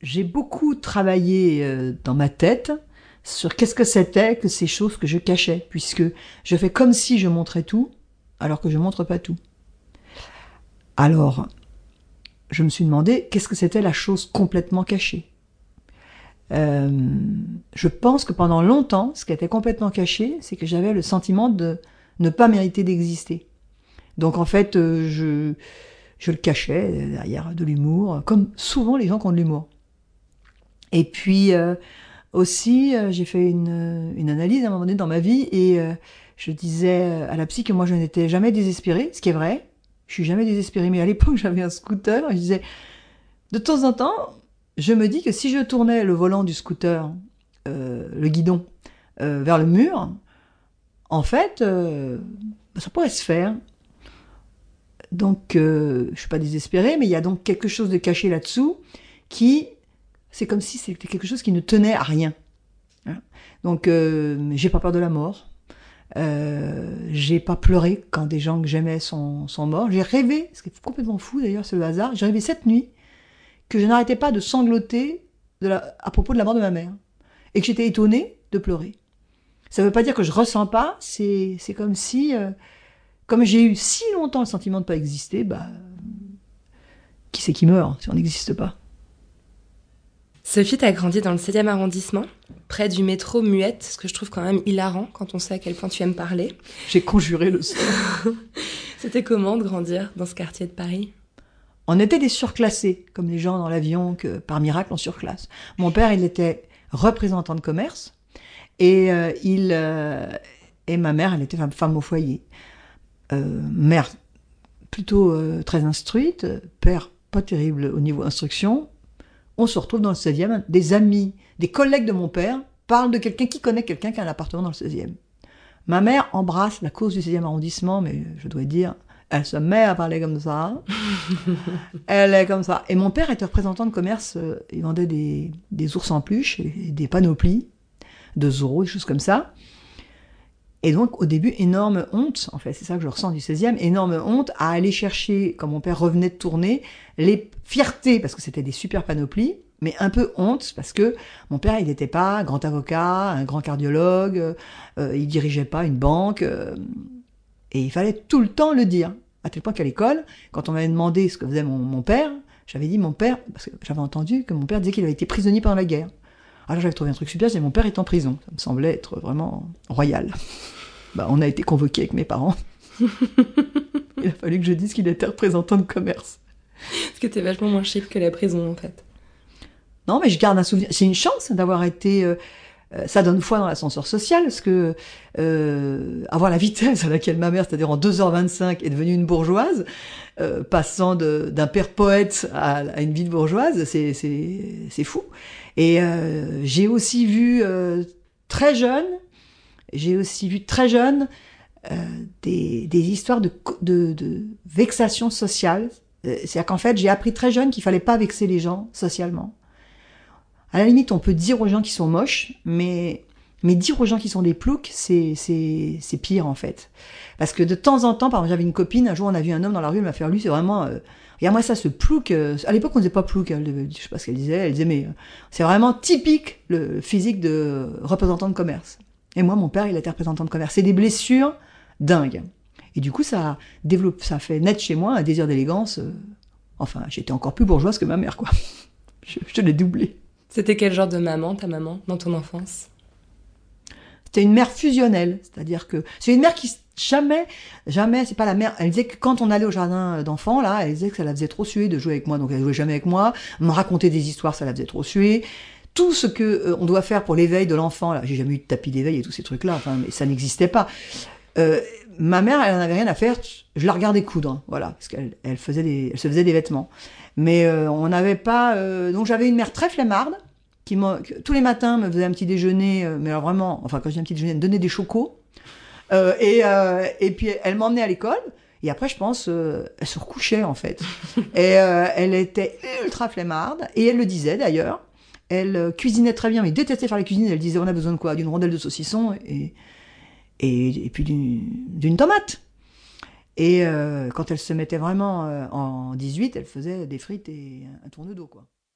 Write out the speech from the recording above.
j'ai beaucoup travaillé euh, dans ma tête sur qu'est-ce que c'était que ces choses que je cachais, puisque je fais comme si je montrais tout, alors que je montre pas tout. Alors, je me suis demandé qu'est-ce que c'était la chose complètement cachée. Euh, je pense que pendant longtemps, ce qui était complètement caché, c'est que j'avais le sentiment de ne pas mériter d'exister. Donc en fait, euh, je, je le cachais derrière de l'humour, comme souvent les gens qui ont de l'humour. Et puis euh, aussi, euh, j'ai fait une, une, analyse à un moment donné dans ma vie et euh, je disais à la psy que moi je n'étais jamais désespérée, ce qui est vrai. Je suis jamais désespérée, mais à l'époque j'avais un scooter. Et je disais, de temps en temps, je me dis que si je tournais le volant du scooter, le guidon, vers le mur, en fait, ça pourrait se faire. Donc, euh, je suis pas désespérée, mais il y a donc quelque chose de caché là-dessous qui, c'est comme si c'était quelque chose qui ne tenait à rien. Hein. Donc, euh, j'ai pas peur de la mort. Euh, j'ai pas pleuré quand des gens que j'aimais sont, sont morts. J'ai rêvé, ce qui est complètement fou d'ailleurs, c'est le hasard. J'ai rêvé cette nuit que je n'arrêtais pas de sangloter à propos de la mort de ma mère et que j'étais étonnée de pleurer. Ça veut pas dire que je ressens pas. C'est c'est comme si euh, comme j'ai eu si longtemps le sentiment de ne pas exister, bah, qui c'est qui meurt si on n'existe pas? Sophie, tu as grandi dans le 7e arrondissement, près du métro Muette, ce que je trouve quand même hilarant quand on sait à quel point tu aimes parler. J'ai conjuré le son. C'était comment de grandir dans ce quartier de Paris? On était des surclassés, comme les gens dans l'avion que par miracle on surclasse. Mon père, il était représentant de commerce et euh, il euh, et ma mère, elle était femme au foyer. Euh, mère plutôt euh, très instruite, père pas terrible au niveau instruction, on se retrouve dans le 16e, des amis, des collègues de mon père parlent de quelqu'un qui connaît quelqu'un qui a un appartement dans le 16e. Ma mère embrasse la cause du 16e arrondissement, mais je dois dire, elle se met à parler comme ça. elle est comme ça. Et mon père était représentant de commerce, euh, il vendait des, des ours en peluche et des panoplies de Zorro, des choses comme ça. Et donc, au début, énorme honte, en fait, c'est ça que je ressens du 16e, énorme honte à aller chercher, quand mon père revenait de tourner, les fiertés, parce que c'était des super panoplies, mais un peu honte, parce que mon père, il n'était pas grand avocat, un grand cardiologue, euh, il dirigeait pas une banque, euh, et il fallait tout le temps le dire. À tel point qu'à l'école, quand on m'avait demandé ce que faisait mon, mon père, j'avais dit mon père, parce que j'avais entendu que mon père disait qu'il avait été prisonnier pendant la guerre. Alors j'avais trouvé un truc super, c'est mon père est en prison. Ça me semblait être vraiment royal. Bah, on a été convoqué avec mes parents. Il a fallu que je dise qu'il était représentant de commerce. Parce que t'es vachement moins chic que la prison en fait. Non, mais je garde un souvenir. C'est une chance d'avoir été. Euh, euh, ça donne foi dans l'ascenseur social, parce que euh, avoir la vitesse à laquelle ma mère, c'est-à-dire en 2h25, est devenue une bourgeoise, euh, passant d'un père poète à, à, une vie de bourgeoise, c'est fou. Et euh, j'ai aussi vu euh, très jeune, j'ai aussi vu très jeune euh, des, histoires de, de, de vexation sociale. C'est-à-dire qu'en fait, j'ai appris très jeune qu'il fallait pas vexer les gens socialement. À la limite, on peut dire aux gens qui sont moches, mais mais dire aux gens qui sont des ploucs, c'est c'est c'est pire en fait. Parce que de temps en temps, par exemple, j'avais une copine, un jour on a vu un homme dans la rue, elle m'a fait lui, c'est vraiment euh, Regarde-moi ça, ce plouc. Euh, à l'époque, on disait pas plouc. Elle, hein, je sais pas ce qu'elle disait. Elle disait, mais euh, c'est vraiment typique le physique de représentant de commerce. Et moi, mon père, il était représentant de commerce. C'est des blessures dingues. Et du coup, ça développe, ça fait naître chez moi un désir d'élégance. Euh, enfin, j'étais encore plus bourgeoise que ma mère, quoi. je, je l'ai doublé. C'était quel genre de maman, ta maman, dans ton enfance? C'était une mère fusionnelle, c'est-à-dire que c'est une mère qui Jamais, jamais, c'est pas la mère. Elle disait que quand on allait au jardin d'enfants, là, elle disait que ça la faisait trop suer de jouer avec moi, donc elle jouait jamais avec moi. Me raconter des histoires, ça la faisait trop suer. Tout ce que euh, on doit faire pour l'éveil de l'enfant, là, j'ai jamais eu de tapis d'éveil et tous ces trucs-là, enfin, mais ça n'existait pas. Euh, ma mère, elle en avait rien à faire. Je la regardais coudre, voilà, parce qu'elle elle faisait des, elle se faisait des vêtements. Mais euh, on n'avait pas. Euh, donc j'avais une mère très flemmarde qui tous les matins me faisait un petit déjeuner, euh, mais alors vraiment, enfin quand je dis un petit déjeuner, elle me donnait des chocos. Euh, et, euh, et puis elle m'emmenait à l'école. Et après, je pense, euh, elle se recouchait en fait. et elle était ultra flemmarde. Et elle le disait d'ailleurs. Elle cuisinait très bien, mais détestait faire la cuisine. Elle disait, on a besoin de quoi? D'une rondelle de saucisson et, et, et puis d'une tomate. Et quand elle se mettait vraiment en 18, elle faisait des frites et un tourne d'eau, quoi.